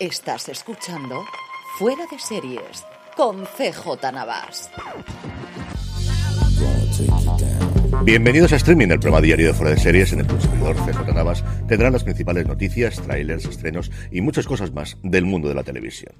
Estás escuchando Fuera de Series con CJ Navas. Bienvenidos a Streaming, el programa diario de Fuera de Series en el consumidor CJ Navas. Tendrán las principales noticias, trailers, estrenos y muchas cosas más del mundo de la televisión.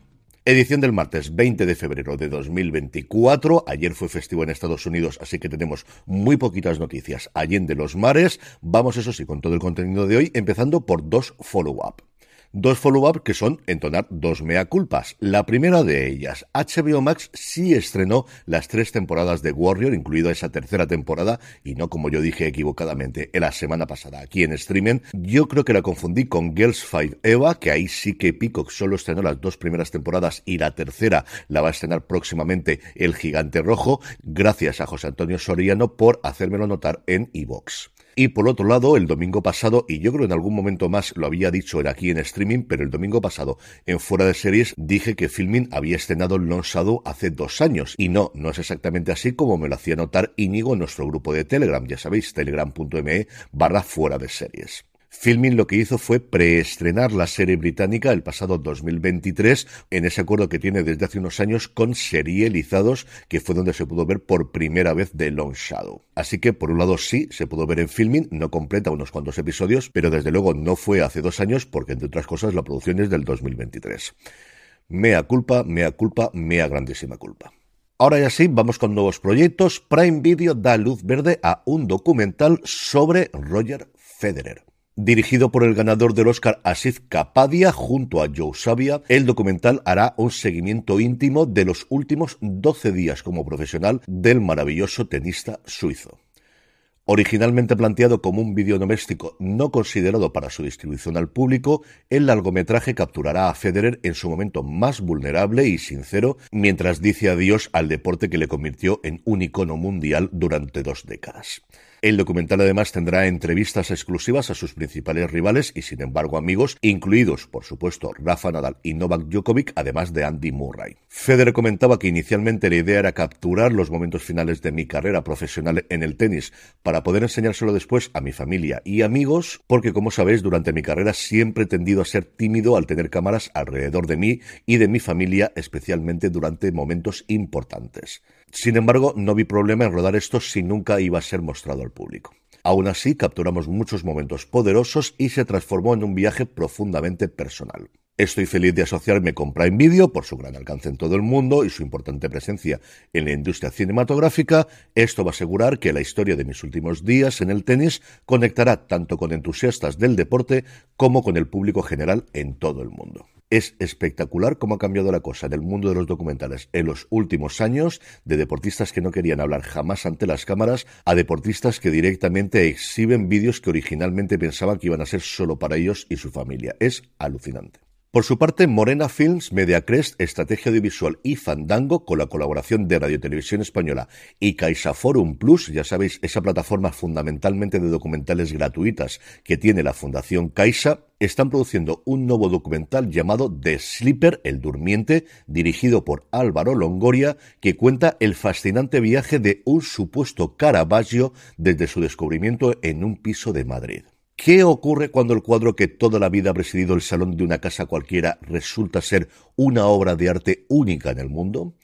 Edición del martes 20 de febrero de 2024. Ayer fue festivo en Estados Unidos, así que tenemos muy poquitas noticias allende los mares. Vamos, eso sí, con todo el contenido de hoy, empezando por dos follow-up. Dos follow-up que son entonar dos mea culpas. La primera de ellas, HBO Max sí estrenó las tres temporadas de Warrior, incluida esa tercera temporada, y no como yo dije equivocadamente en la semana pasada aquí en streaming. Yo creo que la confundí con Girls Five Eva, que ahí sí que Peacock solo estrenó las dos primeras temporadas y la tercera la va a estrenar próximamente El Gigante Rojo. Gracias a José Antonio Soriano por hacérmelo notar en iVox. Y por otro lado, el domingo pasado, y yo creo en algún momento más lo había dicho aquí en streaming, pero el domingo pasado en Fuera de Series dije que Filmin había estrenado Long Shadow hace dos años. Y no, no es exactamente así como me lo hacía notar Íñigo en nuestro grupo de Telegram, ya sabéis, telegram.me barra Fuera de Series. Filmin lo que hizo fue preestrenar la serie británica el pasado 2023 en ese acuerdo que tiene desde hace unos años con Serializados, que fue donde se pudo ver por primera vez The Long Shadow. Así que por un lado sí, se pudo ver en Filmin, no completa unos cuantos episodios, pero desde luego no fue hace dos años porque entre otras cosas la producción es del 2023. Mea culpa, mea culpa, mea grandísima culpa. Ahora ya sí, vamos con nuevos proyectos. Prime Video da luz verde a un documental sobre Roger Federer. Dirigido por el ganador del Oscar Asif Kapadia junto a Joe Sabia, el documental hará un seguimiento íntimo de los últimos 12 días como profesional del maravilloso tenista suizo. Originalmente planteado como un vídeo doméstico no considerado para su distribución al público, el largometraje capturará a Federer en su momento más vulnerable y sincero mientras dice adiós al deporte que le convirtió en un icono mundial durante dos décadas. El documental además tendrá entrevistas exclusivas a sus principales rivales y sin embargo amigos, incluidos por supuesto Rafa Nadal y Novak Djokovic, además de Andy Murray. Federer comentaba que inicialmente la idea era capturar los momentos finales de mi carrera profesional en el tenis para poder enseñárselo después a mi familia y amigos, porque como sabéis durante mi carrera siempre he tendido a ser tímido al tener cámaras alrededor de mí y de mi familia, especialmente durante momentos importantes. Sin embargo, no vi problema en rodar esto si nunca iba a ser mostrado al público. Aún así, capturamos muchos momentos poderosos y se transformó en un viaje profundamente personal. Estoy feliz de asociarme con Prime Video por su gran alcance en todo el mundo y su importante presencia en la industria cinematográfica. Esto va a asegurar que la historia de mis últimos días en el tenis conectará tanto con entusiastas del deporte como con el público general en todo el mundo. Es espectacular cómo ha cambiado la cosa en el mundo de los documentales en los últimos años, de deportistas que no querían hablar jamás ante las cámaras, a deportistas que directamente exhiben vídeos que originalmente pensaban que iban a ser solo para ellos y su familia. Es alucinante. Por su parte, Morena Films, Mediacrest, Estrategia Audiovisual y Fandango, con la colaboración de Radio Televisión Española y CaixaForum Plus, ya sabéis, esa plataforma fundamentalmente de documentales gratuitas que tiene la Fundación Caixa, están produciendo un nuevo documental llamado The Sleeper, el durmiente, dirigido por Álvaro Longoria, que cuenta el fascinante viaje de un supuesto Caravaggio desde su descubrimiento en un piso de Madrid. ¿Qué ocurre cuando el cuadro que toda la vida ha presidido el salón de una casa cualquiera resulta ser una obra de arte única en el mundo?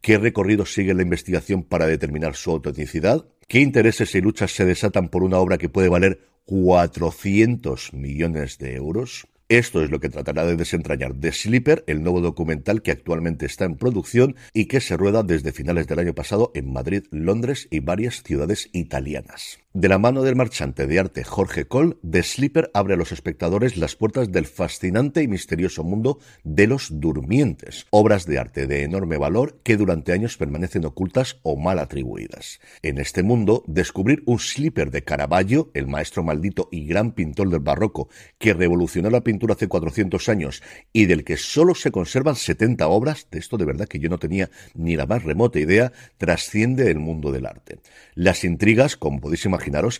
¿Qué recorrido sigue la investigación para determinar su autenticidad? ¿Qué intereses y luchas se desatan por una obra que puede valer 400 millones de euros? Esto es lo que tratará de desentrañar The Sleeper, el nuevo documental que actualmente está en producción y que se rueda desde finales del año pasado en Madrid, Londres y varias ciudades italianas. De la mano del marchante de arte Jorge Cole, The Sleeper abre a los espectadores las puertas del fascinante y misterioso mundo de los durmientes, obras de arte de enorme valor que durante años permanecen ocultas o mal atribuidas. En este mundo, descubrir un Sleeper de Caravaggio, el maestro maldito y gran pintor del barroco que revolucionó la pintura hace 400 años y del que solo se conservan 70 obras, de esto de verdad que yo no tenía ni la más remota idea, trasciende el mundo del arte. Las intrigas, como podéis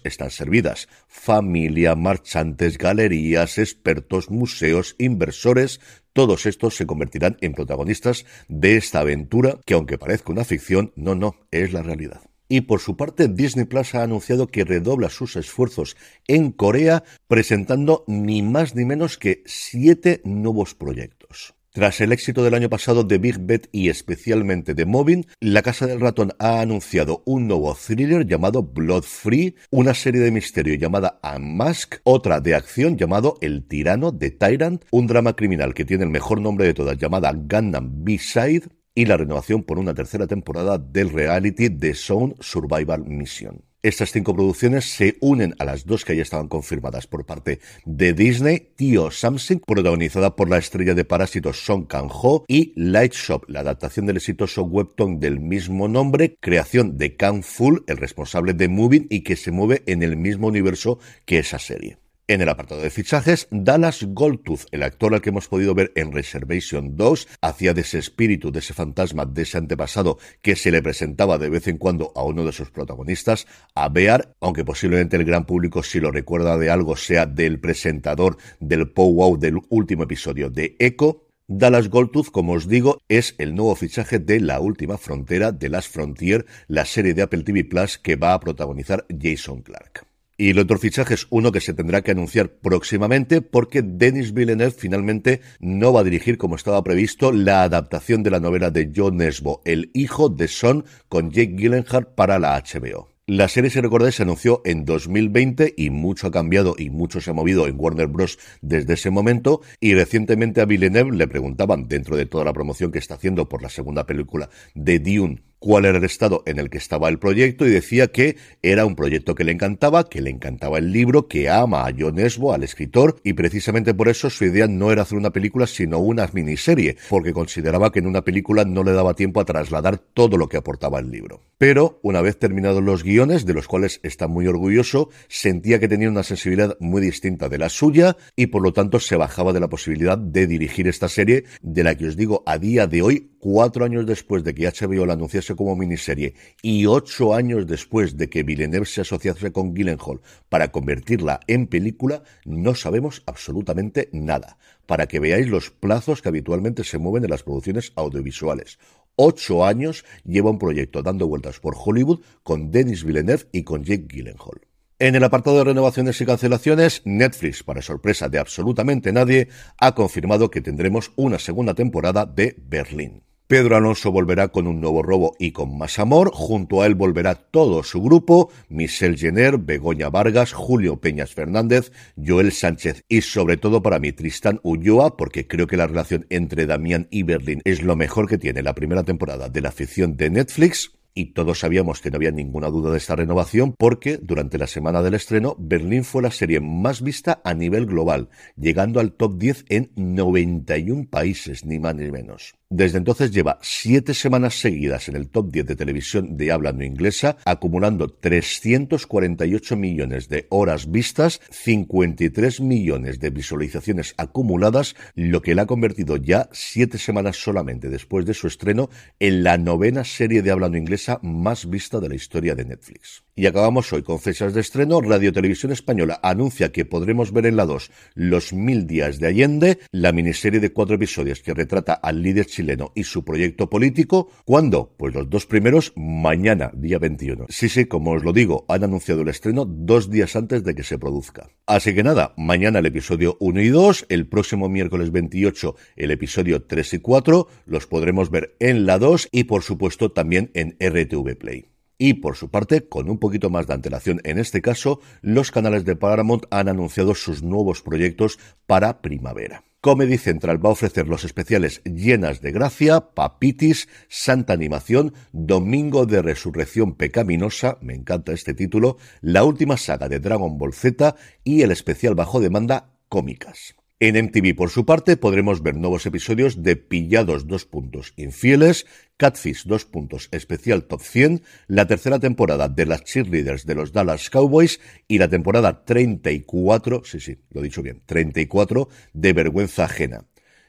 están servidas. Familia, marchantes, galerías, expertos, museos, inversores, todos estos se convertirán en protagonistas de esta aventura que aunque parezca una ficción, no, no, es la realidad. Y por su parte, Disney Plus ha anunciado que redobla sus esfuerzos en Corea, presentando ni más ni menos que siete nuevos proyectos. Tras el éxito del año pasado de Big Bet y especialmente de Moving, La Casa del Ratón ha anunciado un nuevo thriller llamado Blood Free, una serie de misterio llamada Unmask, otra de acción llamado El Tirano de Tyrant, un drama criminal que tiene el mejor nombre de todas llamada Gundam B-Side, y la renovación por una tercera temporada del reality The Zone Survival Mission. Estas cinco producciones se unen a las dos que ya estaban confirmadas por parte de Disney, Tio Samsung, protagonizada por la estrella de Parásitos Song Kang-ho, y Light Shop, la adaptación del exitoso webtoon del mismo nombre, creación de Kang Full, el responsable de Moving y que se mueve en el mismo universo que esa serie. En el apartado de fichajes, Dallas Goldtooth, el actor al que hemos podido ver en Reservation 2, hacía de ese espíritu, de ese fantasma, de ese antepasado que se le presentaba de vez en cuando a uno de sus protagonistas, a Bear, aunque posiblemente el gran público si lo recuerda de algo sea del presentador del Wow del último episodio de Echo, Dallas Goldtooth, como os digo, es el nuevo fichaje de La Última Frontera de Las Frontier, la serie de Apple TV Plus que va a protagonizar Jason Clark. Y el otro fichaje es uno que se tendrá que anunciar próximamente porque Denis Villeneuve finalmente no va a dirigir como estaba previsto la adaptación de la novela de John Nesbo, El hijo de Son, con Jake Gyllenhaal para la HBO. La serie, si recordáis, se anunció en 2020 y mucho ha cambiado y mucho se ha movido en Warner Bros. desde ese momento. Y recientemente a Villeneuve le preguntaban, dentro de toda la promoción que está haciendo por la segunda película de Dune, cuál era el estado en el que estaba el proyecto y decía que era un proyecto que le encantaba, que le encantaba el libro, que ama a John Esbo, al escritor, y precisamente por eso su idea no era hacer una película, sino una miniserie, porque consideraba que en una película no le daba tiempo a trasladar todo lo que aportaba el libro. Pero, una vez terminados los guiones, de los cuales está muy orgulloso, sentía que tenía una sensibilidad muy distinta de la suya, y por lo tanto se bajaba de la posibilidad de dirigir esta serie, de la que os digo a día de hoy, cuatro años después de que HBO la anunciase como miniserie y ocho años después de que Villeneuve se asociase con Gyllenhaal para convertirla en película, no sabemos absolutamente nada. Para que veáis los plazos que habitualmente se mueven en las producciones audiovisuales. Ocho años lleva un proyecto dando vueltas por Hollywood con Denis Villeneuve y con Jake Gyllenhaal. En el apartado de renovaciones y cancelaciones, Netflix, para sorpresa de absolutamente nadie, ha confirmado que tendremos una segunda temporada de Berlín. Pedro Alonso volverá con un nuevo robo y con más amor. Junto a él volverá todo su grupo, Michelle Jenner, Begoña Vargas, Julio Peñas Fernández, Joel Sánchez y sobre todo para mí Tristán Ulloa, porque creo que la relación entre Damián y Berlín es lo mejor que tiene la primera temporada de la ficción de Netflix y todos sabíamos que no había ninguna duda de esta renovación porque durante la semana del estreno Berlín fue la serie más vista a nivel global, llegando al top 10 en 91 países, ni más ni menos. Desde entonces lleva siete semanas seguidas en el top 10 de televisión de habla no inglesa, acumulando 348 millones de horas vistas, 53 millones de visualizaciones acumuladas, lo que la ha convertido ya siete semanas solamente después de su estreno en la novena serie de habla no inglesa más vista de la historia de Netflix. Y acabamos hoy con fechas de estreno. Radio Televisión Española anuncia que podremos ver en la 2 Los Mil Días de Allende, la miniserie de cuatro episodios que retrata al líder chileno y su proyecto político. ¿Cuándo? Pues los dos primeros mañana, día 21. Sí, sí, como os lo digo, han anunciado el estreno dos días antes de que se produzca. Así que nada, mañana el episodio 1 y 2, el próximo miércoles 28 el episodio 3 y 4, los podremos ver en la 2 y por supuesto también en RTV Play. Y por su parte, con un poquito más de antelación en este caso, los canales de Paramount han anunciado sus nuevos proyectos para primavera. Comedy Central va a ofrecer los especiales Llenas de Gracia, Papitis, Santa Animación, Domingo de Resurrección Pecaminosa, me encanta este título, la última saga de Dragon Ball Z y el especial bajo demanda Cómicas. En MTV, por su parte, podremos ver nuevos episodios de Pillados dos puntos infieles, Catfish dos puntos especial top 100, la tercera temporada de las cheerleaders de los Dallas Cowboys y la temporada 34, sí, sí, lo he dicho bien, 34 de Vergüenza Ajena.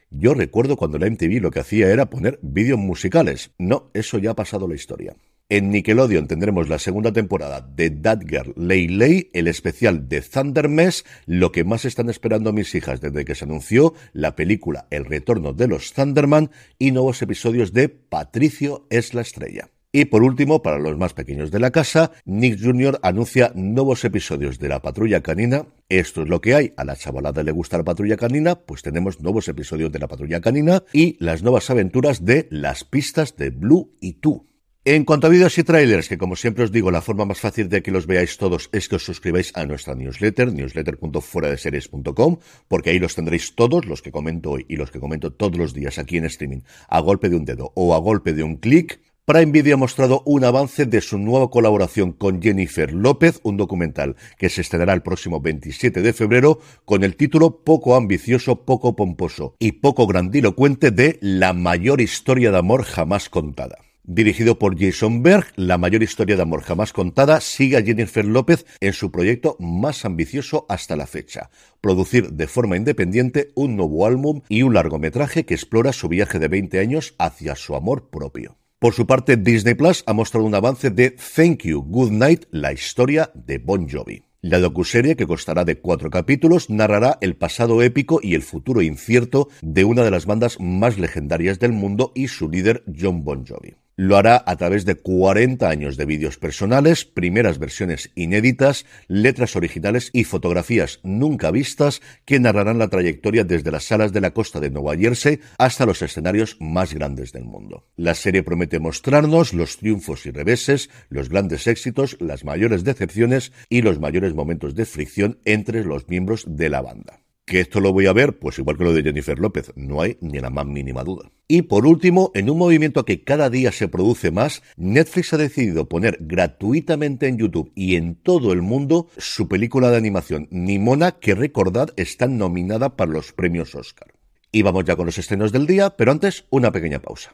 Yo recuerdo cuando la MTV lo que hacía era poner vídeos musicales. No, eso ya ha pasado la historia. En Nickelodeon tendremos la segunda temporada de That Girl Lay Lay, el especial de Thunder Mess, lo que más están esperando mis hijas desde que se anunció la película El retorno de los Thunderman y nuevos episodios de Patricio es la estrella. Y por último, para los más pequeños de la casa, Nick Jr. anuncia nuevos episodios de La Patrulla Canina. Esto es lo que hay. A la chavalada le gusta la Patrulla Canina, pues tenemos nuevos episodios de La Patrulla Canina y las nuevas aventuras de Las pistas de Blue y Tú. En cuanto a vídeos y trailers, que como siempre os digo, la forma más fácil de que los veáis todos es que os suscribáis a nuestra newsletter, newsletter.fueradeseries.com, porque ahí los tendréis todos, los que comento hoy y los que comento todos los días aquí en streaming, a golpe de un dedo o a golpe de un clic. Prime Video ha mostrado un avance de su nueva colaboración con Jennifer López, un documental que se estrenará el próximo 27 de febrero con el título poco ambicioso, poco pomposo y poco grandilocuente de La mayor historia de amor jamás contada. Dirigido por Jason Berg, la mayor historia de amor jamás contada sigue a Jennifer López en su proyecto más ambicioso hasta la fecha, producir de forma independiente un nuevo álbum y un largometraje que explora su viaje de 20 años hacia su amor propio. Por su parte, Disney Plus ha mostrado un avance de Thank You, Good Night, la historia de Bon Jovi. La docuserie, que constará de cuatro capítulos, narrará el pasado épico y el futuro incierto de una de las bandas más legendarias del mundo y su líder, John Bon Jovi. Lo hará a través de 40 años de vídeos personales, primeras versiones inéditas, letras originales y fotografías nunca vistas que narrarán la trayectoria desde las salas de la costa de Nueva Jersey hasta los escenarios más grandes del mundo. La serie promete mostrarnos los triunfos y reveses, los grandes éxitos, las mayores decepciones y los mayores momentos de fricción entre los miembros de la banda. Que esto lo voy a ver, pues igual que lo de Jennifer López, no hay ni la más mínima duda. Y por último, en un movimiento que cada día se produce más, Netflix ha decidido poner gratuitamente en YouTube y en todo el mundo su película de animación Nimona, que recordad está nominada para los premios Oscar. Y vamos ya con los estrenos del día, pero antes una pequeña pausa.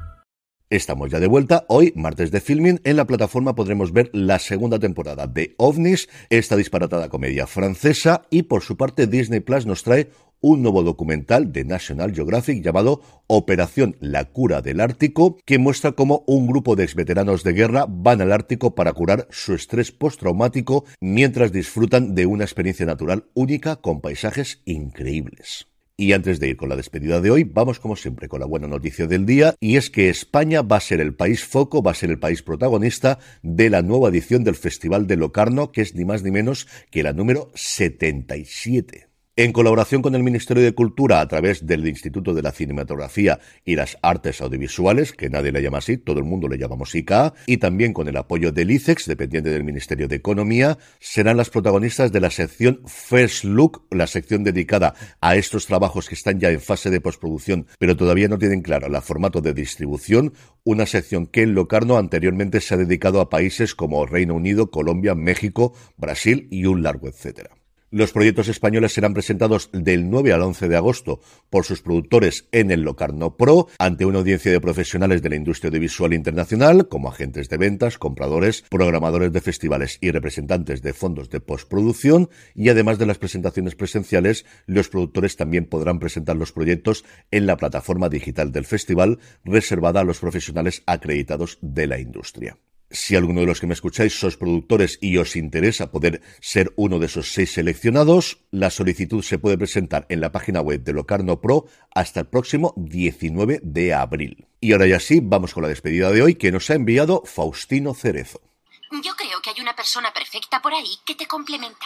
Estamos ya de vuelta. Hoy, martes de filming, en la plataforma podremos ver la segunda temporada de OVNIS, esta disparatada comedia francesa, y por su parte Disney Plus nos trae un nuevo documental de National Geographic llamado Operación La Cura del Ártico, que muestra cómo un grupo de exveteranos de guerra van al Ártico para curar su estrés postraumático mientras disfrutan de una experiencia natural única con paisajes increíbles. Y antes de ir con la despedida de hoy, vamos como siempre con la buena noticia del día, y es que España va a ser el país foco, va a ser el país protagonista de la nueva edición del Festival de Locarno, que es ni más ni menos que la número 77. En colaboración con el Ministerio de Cultura a través del Instituto de la Cinematografía y las Artes Audiovisuales, que nadie le llama así, todo el mundo le llamamos ICA, y también con el apoyo del ICEX, dependiente del Ministerio de Economía, serán las protagonistas de la sección First Look, la sección dedicada a estos trabajos que están ya en fase de postproducción, pero todavía no tienen claro el formato de distribución, una sección que en Locarno anteriormente se ha dedicado a países como Reino Unido, Colombia, México, Brasil y un largo etcétera. Los proyectos españoles serán presentados del 9 al 11 de agosto por sus productores en el Locarno Pro ante una audiencia de profesionales de la industria audiovisual internacional como agentes de ventas, compradores, programadores de festivales y representantes de fondos de postproducción y además de las presentaciones presenciales, los productores también podrán presentar los proyectos en la plataforma digital del festival reservada a los profesionales acreditados de la industria. Si alguno de los que me escucháis sois productores y os interesa poder ser uno de esos seis seleccionados, la solicitud se puede presentar en la página web de Locarno Pro hasta el próximo 19 de abril. Y ahora ya sí, vamos con la despedida de hoy que nos ha enviado Faustino Cerezo. Yo creo que hay una persona perfecta por ahí que te complementa.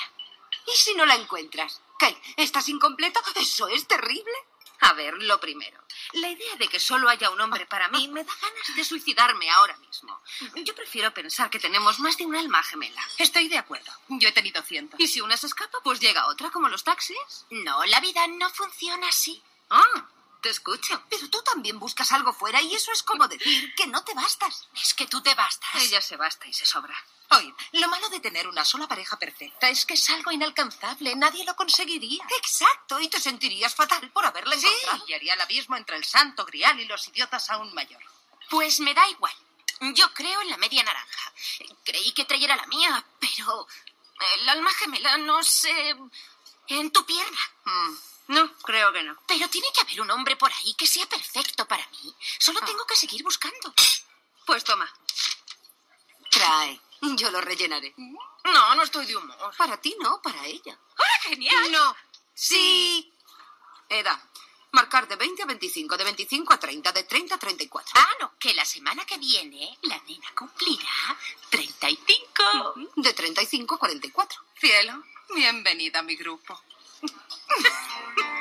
¿Y si no la encuentras? ¿Qué? ¿Estás incompleto? Eso es terrible. A ver, lo primero. La idea de que solo haya un hombre para mí me da ganas de suicidarme ahora mismo. Yo prefiero pensar que tenemos más de un alma gemela. Estoy de acuerdo. Yo he tenido cientos. Y si una se escapa, pues llega otra, como los taxis. No, la vida no funciona así. Ah, te escucho. Pero tú también buscas algo fuera y eso es como decir que no te bastas. Es que tú te bastas. Ella se basta y se sobra. Oye, lo malo de tener una sola pareja perfecta es que es algo inalcanzable. Nadie lo conseguiría. Exacto, y te sentirías fatal por haberla Sí, encontrado. y haría el abismo entre el santo grial y los idiotas aún mayor. Pues me da igual. Yo creo en la media naranja. Creí que trayera la mía, pero el alma gemela no sé. en tu pierna. Mm, no, creo que no. Pero tiene que haber un hombre por ahí que sea perfecto para mí. Solo Ah. tengo que seguir buscando. Pues toma. Trae. Yo lo rellenaré. No, no estoy de humor. Para ti no, para ella. ¡Ah, genial! No. Sí. Edad. Marcar de 20 a 25, de 25 a 30, de 30 a 34. Ah, no, que la semana que viene la nena cumplirá 35. De 35 a 44. Cielo, bienvenida a mi grupo. Thank you.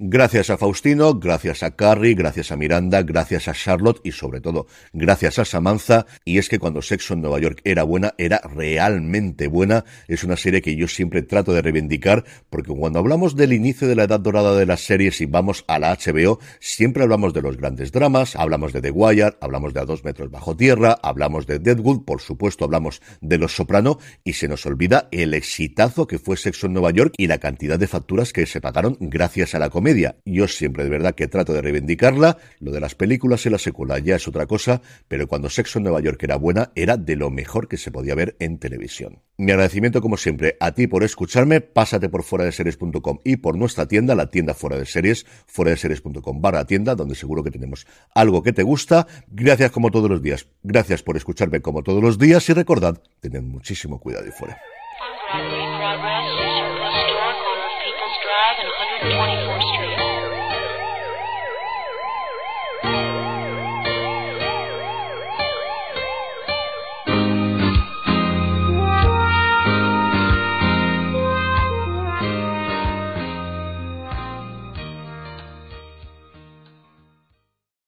Gracias a Faustino, gracias a Carrie, gracias a Miranda, gracias a Charlotte y sobre todo gracias a Samantha. Y es que cuando Sexo en Nueva York era buena, era realmente buena. Es una serie que yo siempre trato de reivindicar porque cuando hablamos del inicio de la edad dorada de las series y vamos a la HBO, siempre hablamos de los grandes dramas, hablamos de The Wire, hablamos de A dos metros bajo tierra, hablamos de Deadwood, por supuesto hablamos de Los Soprano y se nos olvida el exitazo que fue Sexo en Nueva York y la cantidad de facturas que se pagaron gracias a la comedia. Yo siempre de verdad que trato de reivindicarla. Lo de las películas y la secuela ya es otra cosa, pero cuando Sexo en Nueva York era buena, era de lo mejor que se podía ver en televisión. Mi agradecimiento como siempre a ti por escucharme. Pásate por fuera de series.com y por nuestra tienda, la tienda fuera de series, fuera de series.com barra tienda, donde seguro que tenemos algo que te gusta. Gracias como todos los días. Gracias por escucharme como todos los días y recordad, tened muchísimo cuidado y fuera.